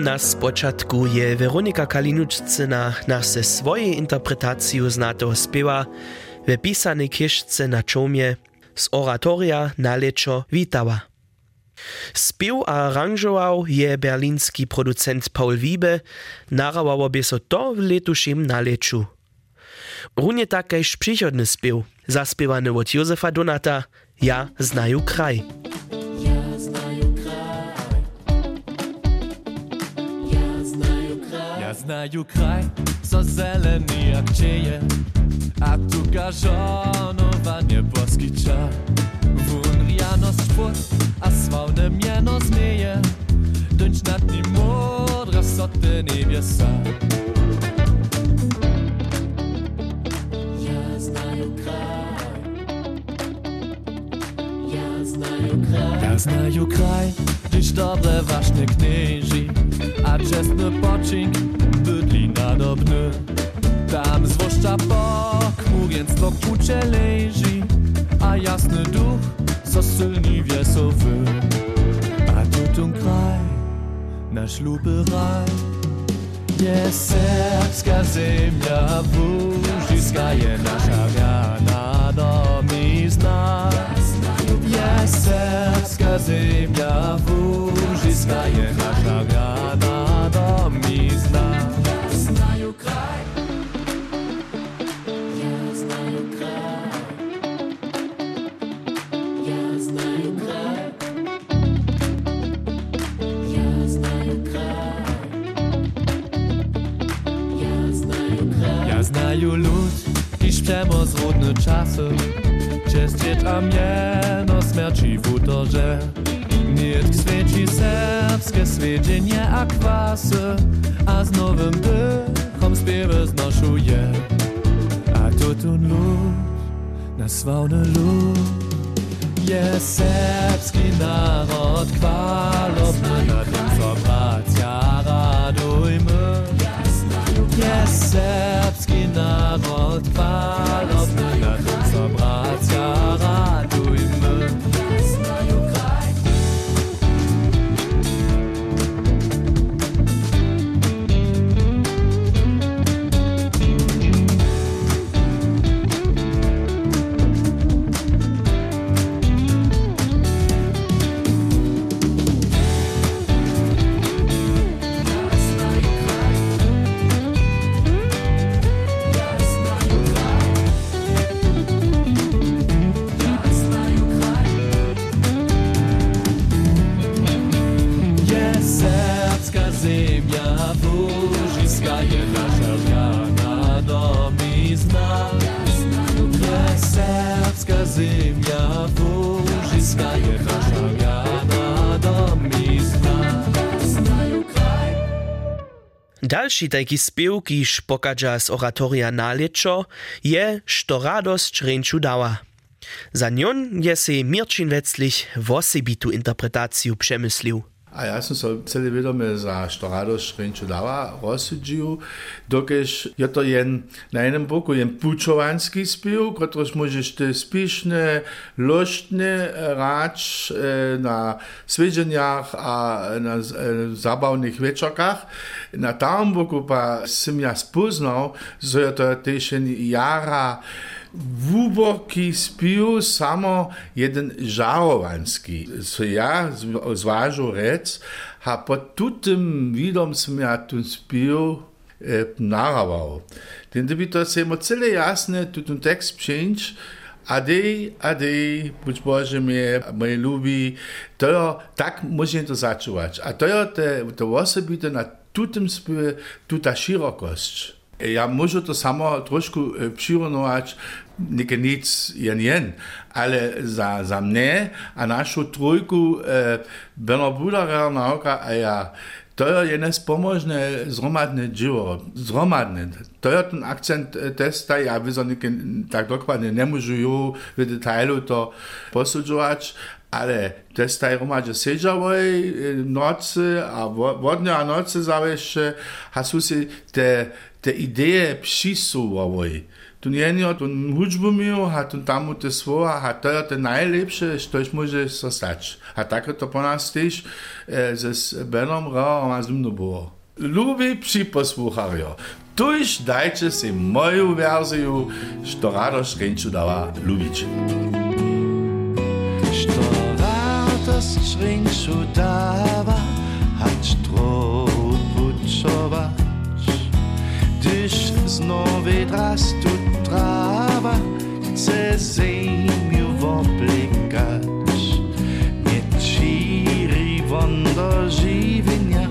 Nas z je Weronika Kalinuczcyna nas ze swojej interpretacją znatego spiewa we pisanej kieszce na czomie z oratoria na leczo witała. Spiew aranżował je berliński producent Paul Wiebe, narawałoby so to w letuszym naleczu. Runie takejż przychodny spiew, zaspiewany od Józefa Donata, Ja znaju kraj. Ja znaju kraj, so zeleni jak a tu gażonowanie poskicza. Wun rianos spód, a sławne miano zmieje, dąć nad nim modra soty niebiosa. Znaju kraj, gdyż dobre ważne knieży, a czesny pocink bydli nadobny. Tam zwłaszcza pochmurieństwo kucze leży, a jasny duch so silni wiesowy. A tu ten kraj, nasz luby raj, jest serbska ziemia, wóżyska je nasza rana domizna. Jest serbska ziemia, wóżyska je nasza rana domizna. Ja znaju kraj, ja znaju kraj, ja znaju kraj, ja znaju kraj, ja znaju. Ja lud, iż przemoc rodne czasy, przez dzieć a swiedzenie a kwasy, a z nowym dychom śpiewy znoszuje. A to tun lud, na sławny lud. Dalszy taki spiew, kiż z oratoria na leczo, je, što radość ręczu dała. Za nią je se Mirčin Wetzlich wosibitu interpretaciju przemyslił. A ja sam se cijeli vrijeme za što radoš renču dava rozsuđuju, dok je to jen, na jednom boku jen pučovanski spiv, kotroš možeš te spišne, loštne eh, rač eh, na sveženjah a na eh, zabavnih večerkah. Na tam boku pa sem ja spoznal, so je to tež jara, Wuboki spił samo jeden żarowanski. Co ja zważył rec, a po tutym widom som ja tu spił e, narawał. Ten to se mo cele jasne tutun tekst przyjść, a dej, a dej, być Boże mnie, moje lubi, to tak muszę to zaczuwać. A to jest te, to osobite na tutym spiewie, tuta szerokość. Ja muszę to samo troszkę przyrównać, nie nic jen jen, ale za, za mnie a naszą trójku e, Bernard Budara nauka, a ja to je jedno spomožne zromadne dzieło, zromadne. To jest ten akcent testa, ja by tak dokładnie nie możу w detailu to posudzować, ale testa je romadže seđavoj nocy, a vodne a nocy zaveše, a su te, te ideje přisuvovoj. Tu nie je tu hudžbu mił, a tu tam te słowa, a to jest te najlepsze, coś może zostać. A tak to po nas też e, ze Benom Ra, a z mną było. Lubi przyposłuchario. Tuż dajcie si moją wersję, što radość ręczu dała lubić. Što radość ręczu dała, hać tropuczować. Gdyż znowu raz tu trawa, chce ziemiu oblikać. Nie číri wondo żywienia,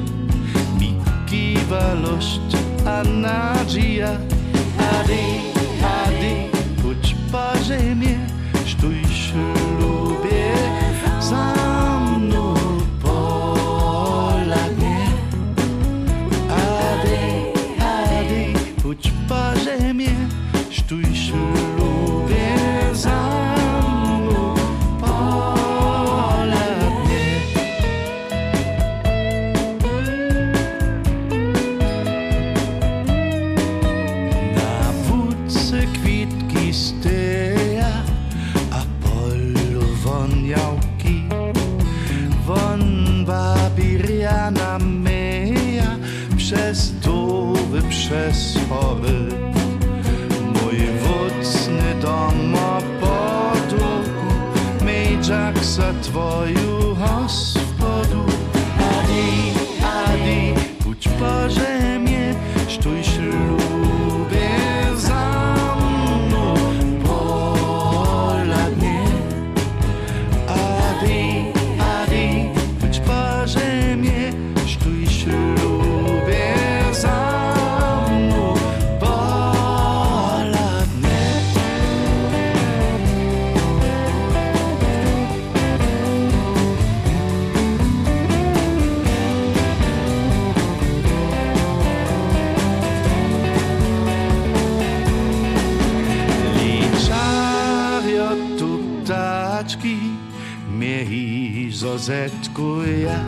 mi kiwa lość, a nadzieja. except for you, house, setkuja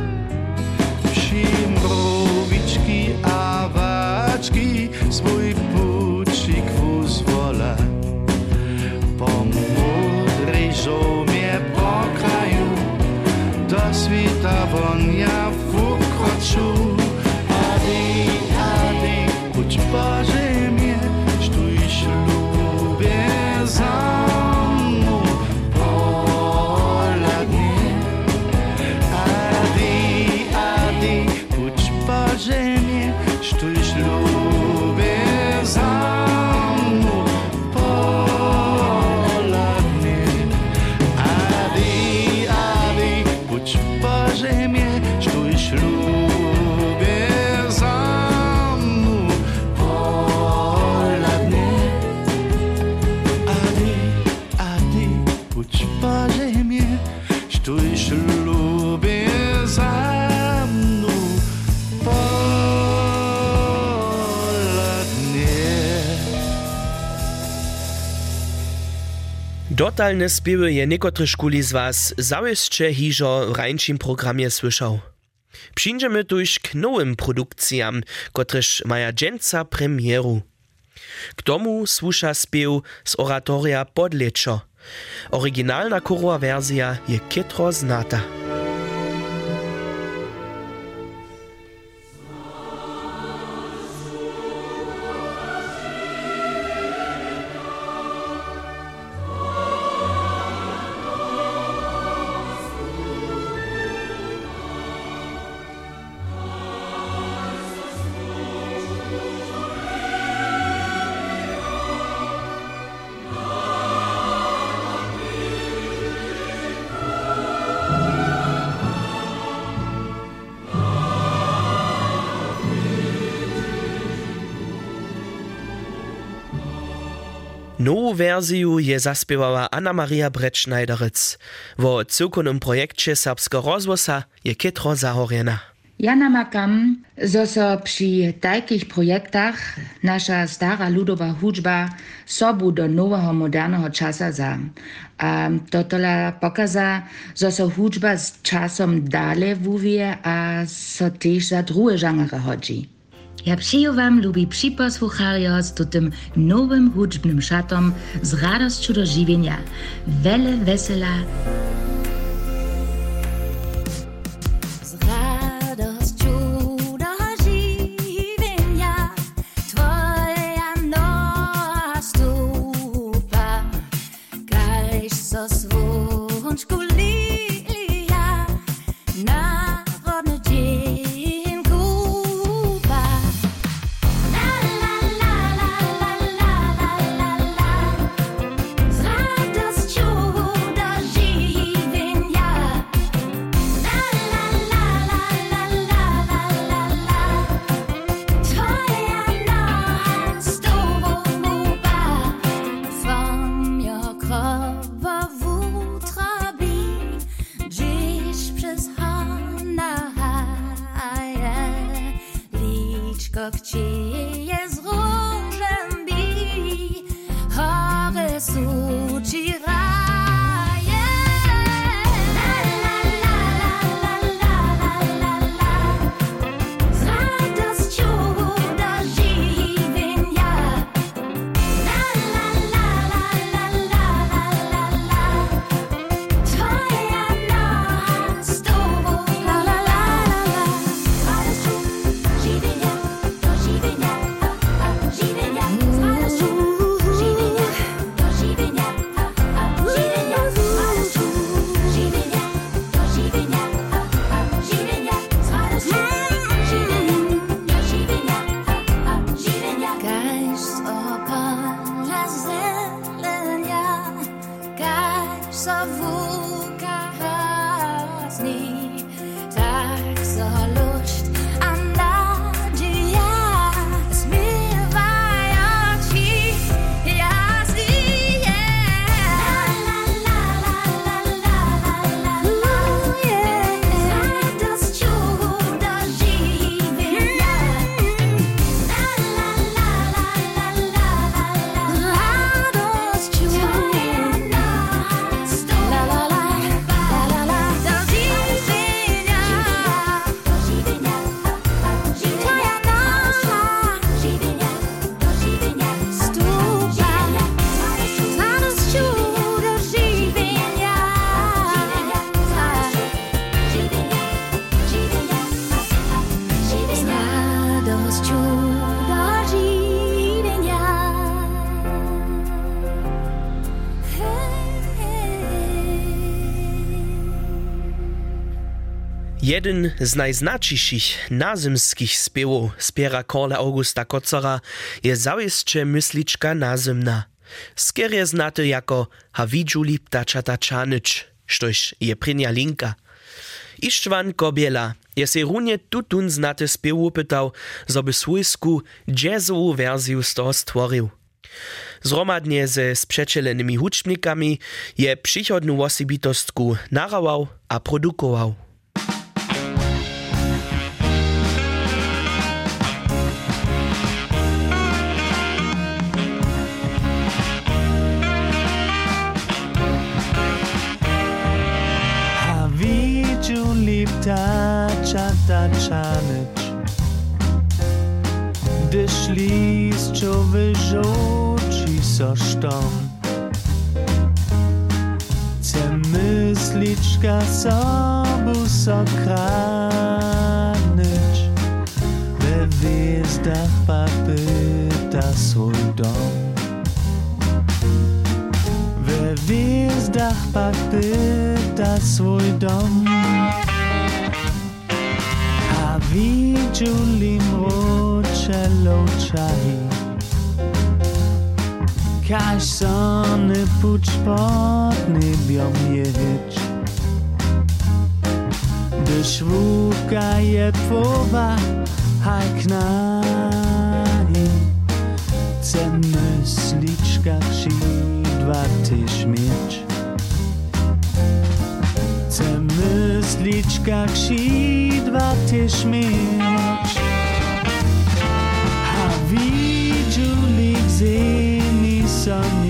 Dotalne spiewy je niekotry szkuli z was zawisće hižo w rańczym programie słyszał. Przyjdziemy tuż k nowym produkcjam, kotreż maja dżęca premieru. K tomu słusza spiew z oratoria Podleczo. Oryginalna chorowa wersja je kietro znata. Nową wersję je zaspiewała Anna Maria Bretschneiderec. Wo cyrkonym projekcie Serbska rozwosa je kietro zahorjena. Ja namakam, zo so przy takich projektach nasza stara ludowa hudżba sobu do nowego, modernego czasa za. A to tola pokaza, zo so hudżba z czasem dalej wuwie, a so też za drugie żanry chodzi. Ja przyjął wam lubi przyposłuchario z tym nowym hudżbnym szatom z radością do żywienia. Wele wesela. Jeden z najznačiších nazymskich spiewów spiera Korle Augusta Kocera je zawisće mysliczka nazymna. Skier je znaty jako Havidžu Lipta Čatačanič, štož je prinja linka. Ištvan Kobiela je runie tutun znaty spiewu pytał, zoby swójsku jazzową wersję z toho stworzył. Zromadnie ze sprzeczelonymi huczbnikami je przychodną osobitostku narawał a produkował. Tačanič. Gdyż liściowy żołci so sztom. Chcę myśliczka sobu so kranyć. We wiezdach papyta swój dom. We wiezdach papyta swój dom. čulim očelov čaj. Kaj so ne puč pod nebjom ječ? Dež vuka je tvova, haj k naj. Це мислічка чи два тиш меч. Це мислічка чи два тиш меч. sun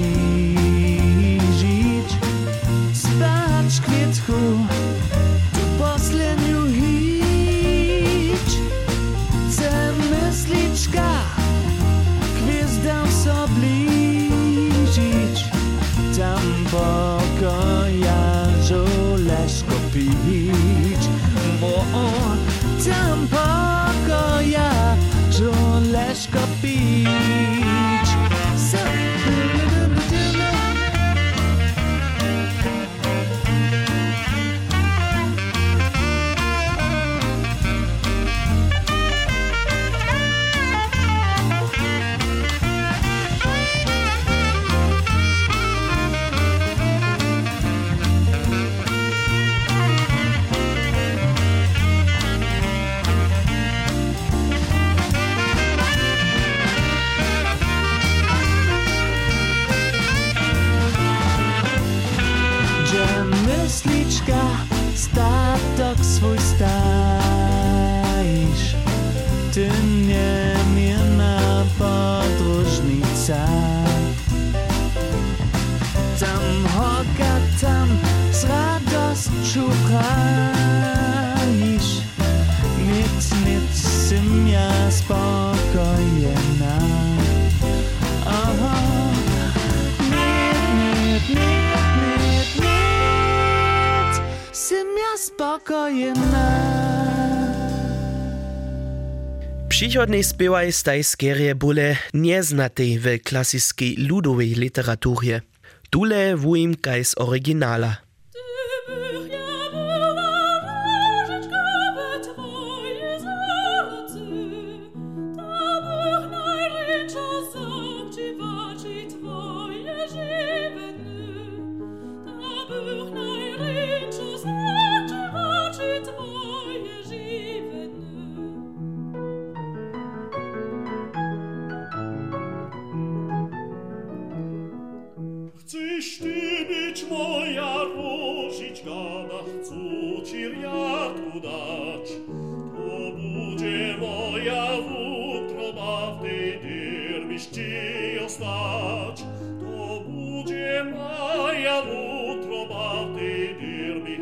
Przychodny spiewaj staj skierie bóle nieznatej w klasiskiej ludowej literaturze. Tule wuim kaj z oryginala.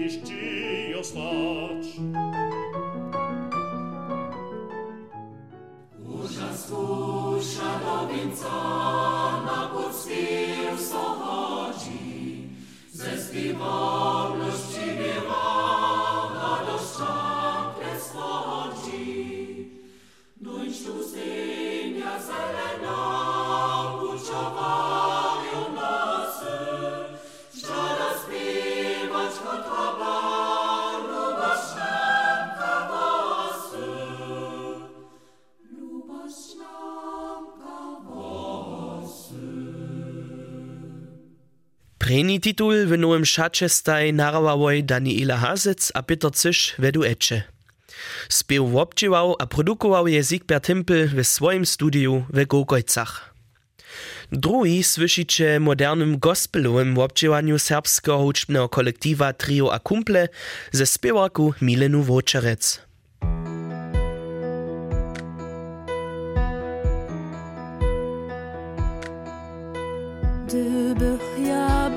nici io staci titul w nowym szacie staj narawałoj Daniela Hazec a Peter Cysz wedu ecze. Spiew wobdziewał a produkował je Sigbert Himpel w swoim studiu w Gogojcach. Drugi słyszycie modernym gospelowym wobdziewaniu serbskiego huczbnego kolektywa Trio a Kumple ze spiewaku Milenu Woczerec. Gdybych ja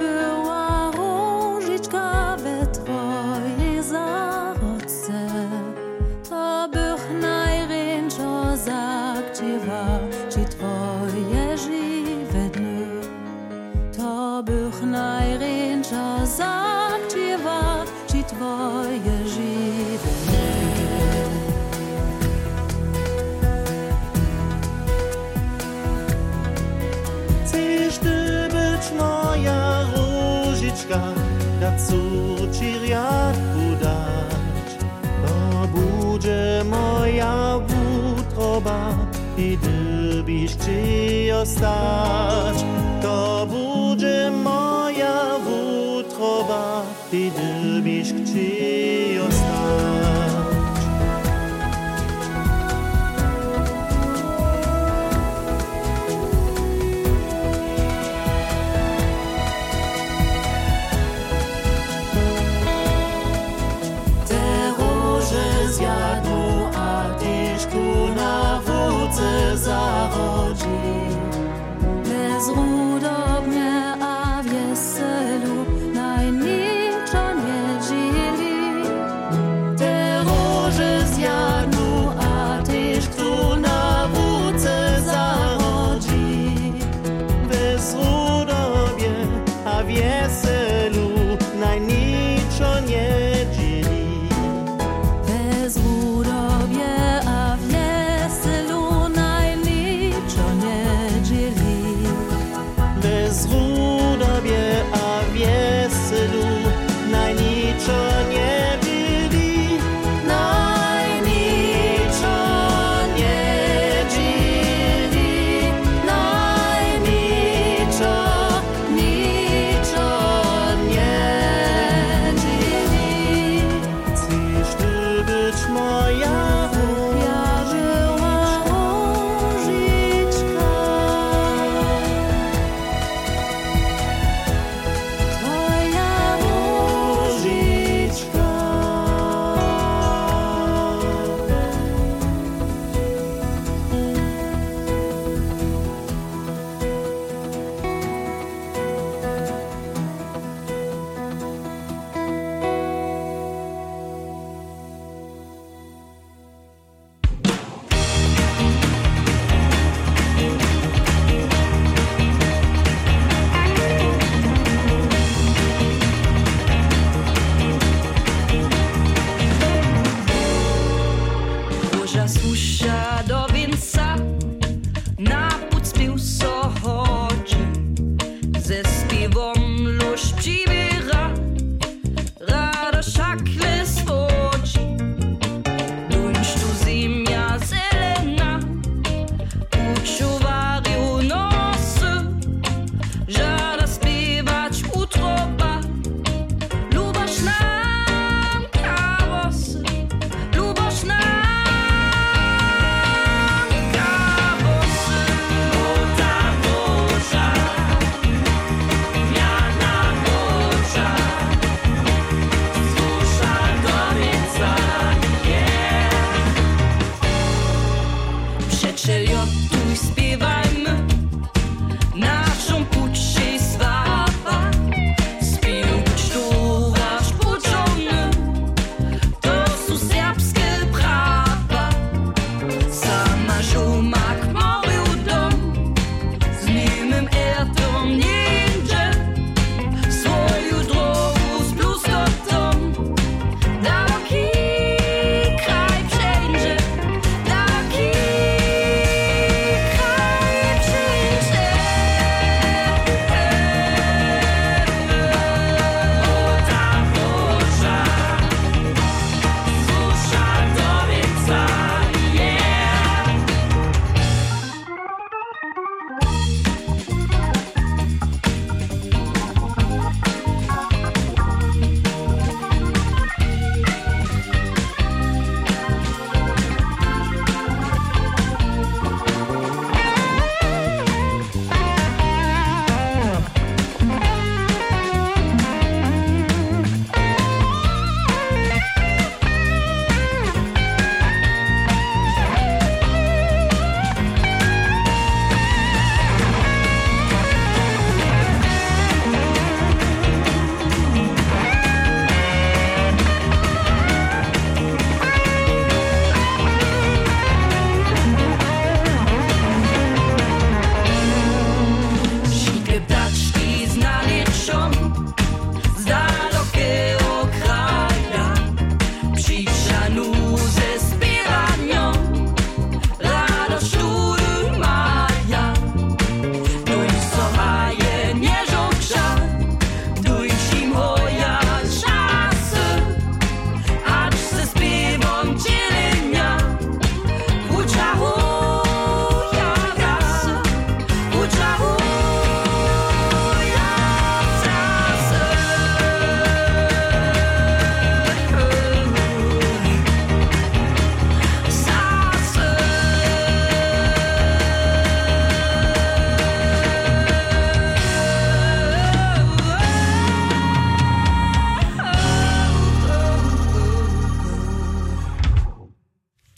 ci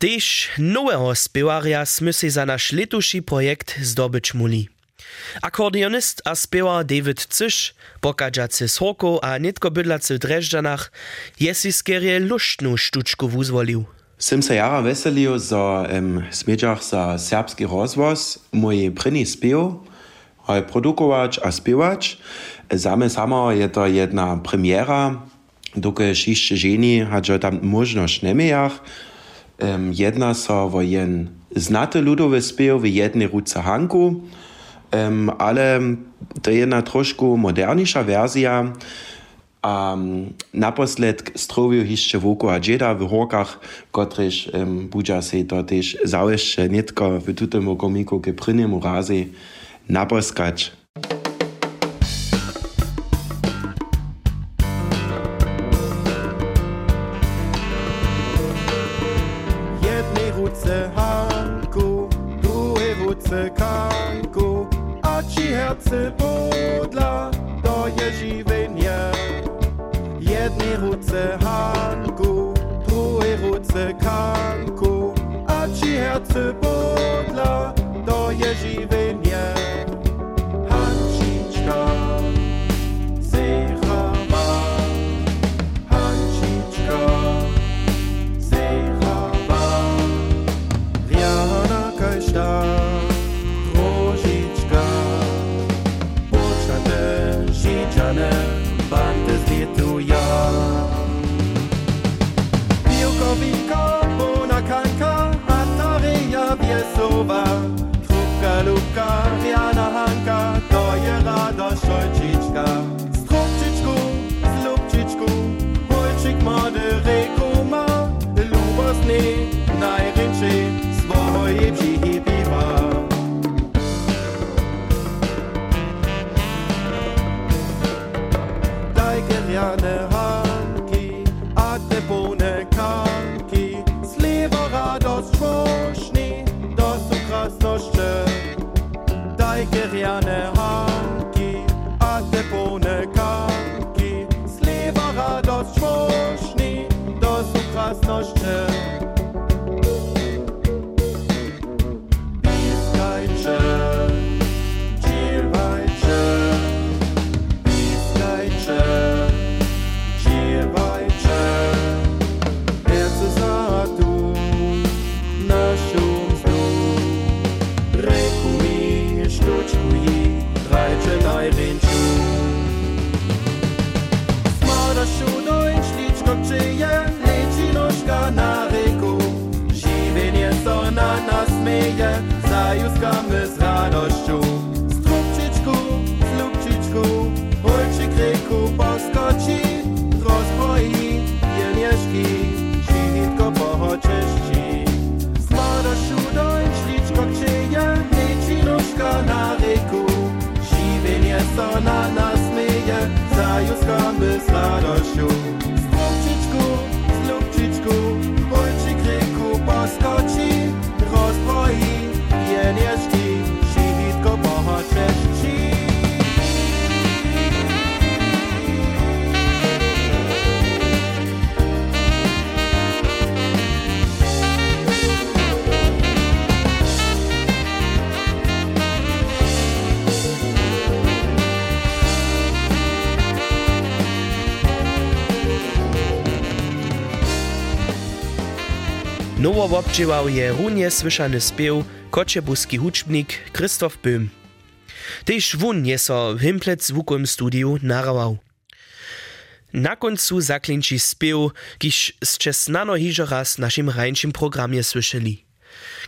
Tež nowego spiewarja sme si za naš letuši projekt zdobyć muli. Akordionist a David Cyš, pokadžacy z Horkou a nitko bydlacy w Drežďanach, je si skerie luštnú štučku wuzwolił. Sem se jara za um, smedžach za serbski rozvoz, mój první spiev, aj produkovač a spievač. Zame samo je to jedna premiera, dokež ešte ženi hadžo tam možnosť nemejach. Um, jedna so vo jen znate ľudové spiev v jednej ruce Hanku, um, ale to je jedna trošku moderniejsza wersja, a naposled strowił jeszcze a dzieda w horkach, kotryż um, budża się to nitko w tutemu komiku ke prynemu razie naposkać. Drugiej ruce Kanku, a ci herce podla, to je żywienie. Jednej ruce Hanku, drugiej ruce Kanku, a ci herce podla, to je żywienie. Zajuskamy z radością. Nowo obdźiewał je runie słyszany spiew kociebuski huczbnik Krzysztof Böhm. Tež wun je so Himplec zvukovym studiu narawał. Na końcu zaklinči spiew, kiž ste snano hižo raz w naszym rańczym programie słyszeli.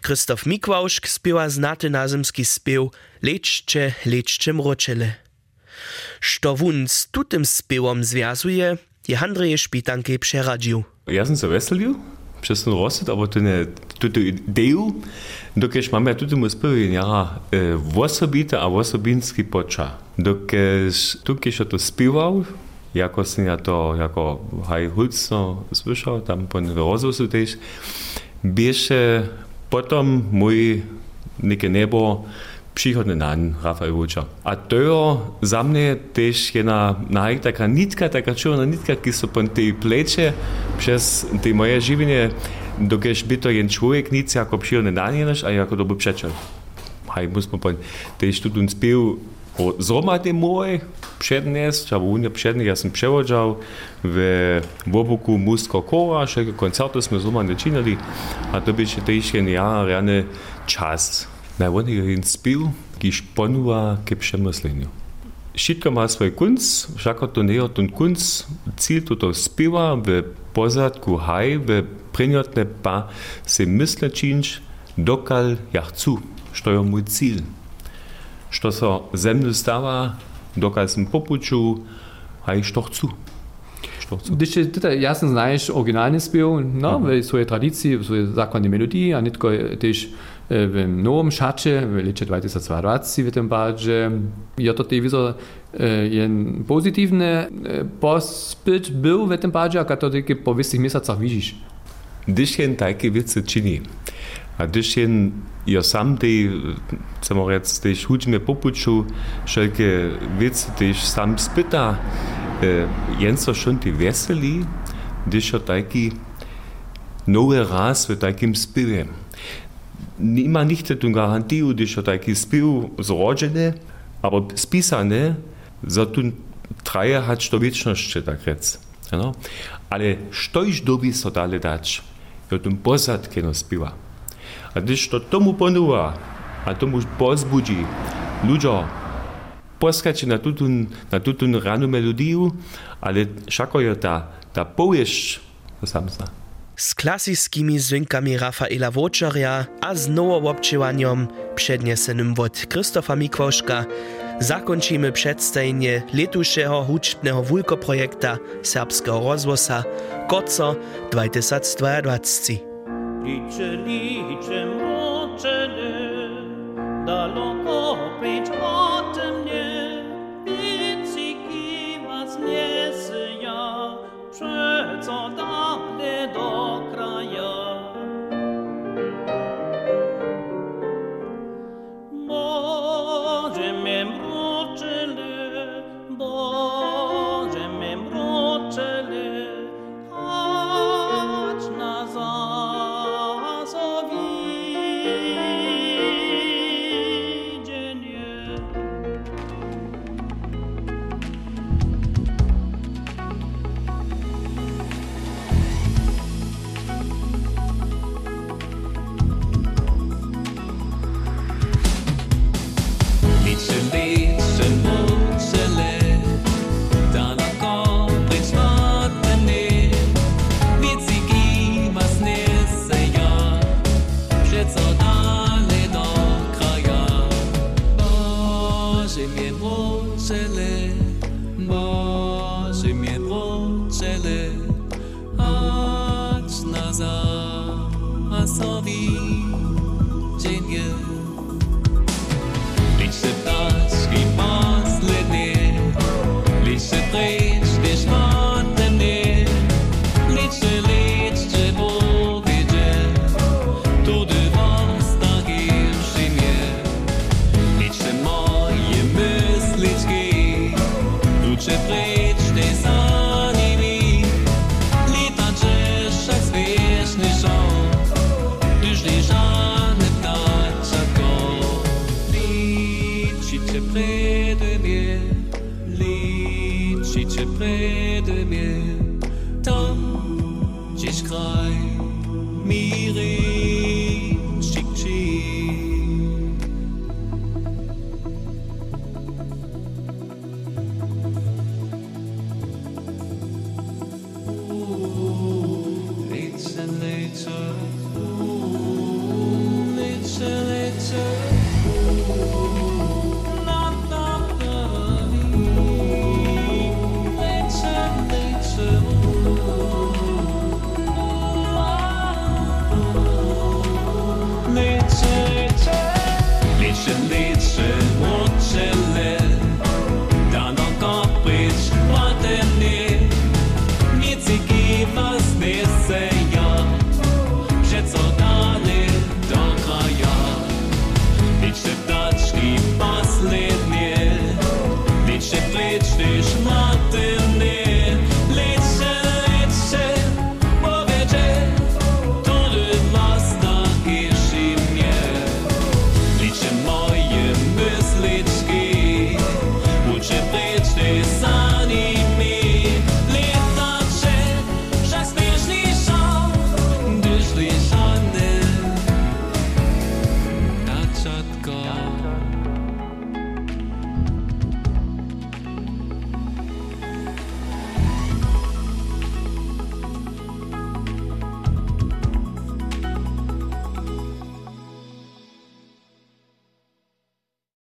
Krzysztof Mikwauszk spiewa znaty nazemski spiew Lečče, lečče mročele. Što wun z tutym spiewom związuje, je Andrzej Szpitanke przeradził. Ja sam se veselil, přesně rostet, ale to je tuto ideju, dokež máme tuto musprvin, ja, e, osobita a osobinský poča. Dokež tukež to zpíval, jako jsem ja to, jako haj hulcno slyšel, tam po rozvozu tež, běše potom můj neke nebo, przychodny nan Rafael Vuča. A to za mnie też jedna naj, taka nitka, taka czerwona nitka, ki so po tej plecze przez te moje żywienie, dokież by to jen człowiek nic jako przychodny nan jenaš, a jako doby przeczel. Haj, musimy po też tu ten spił zromady moje przednies, a unia przednie, ja sam przewodział w Wobuku Musko Kora, szereg koncertów jsme zromady czynili, a to by się też jen ja, rany czas. Ich najvonīgi ir spil, ki išponuva kaip šiame slainiu. Šitkamas vaikuns, šakot un Kunst, un kuns, ciltu to spiva, ve pozadku hai, ve prinjotne pa se misle činč, dokal jahcu, što je moj cilj. Što so zemlju stava, dokal sem popuču, aj što hcu. Když je teda jasno znaš originalni spev, no, mm -hmm. v svoji tradiciji, v svoji základni melodiji, a netko tež w nowym szacie, w lecie 2022 w tym barze, ja to tej wizo jen pozytywny pospyt był w tym barze, a to tylko po wystych miesiącach widzisz. Když jen takie věci činí, a když jen ja sam tej, chcem rec, tež hudźme popuču, všelke věci tež sam spyta, jen so šon ty veselí, když je taký nowy raz w takim spiewie. Nie ma nicht tu garantiu, když je taki spiew zrodzony, aber spisany, za tu traje hać to wieczność, tak rec. No? Ale štož dobi so dale dać, je tu posad keno spiewa. A když to tomu ponúva a tomu pozbudí ľuďo poskať na túto, na túto ranú melódiu, ale všako je tá, tá poviešť, to sam. Z klasickimi zwynkami Rafaela Wočarja a z nowoobczywaniem przedniesenym od Krzysztofa Mikwoszka zakończymy przedstawienie letuszego huczbnego wulkoprojekta serbskiego rozwosa Koco 2022. Licze, licze mroczele, daleko precz ode mnie, Biciki was niesie ja, przeco dale do a sowi,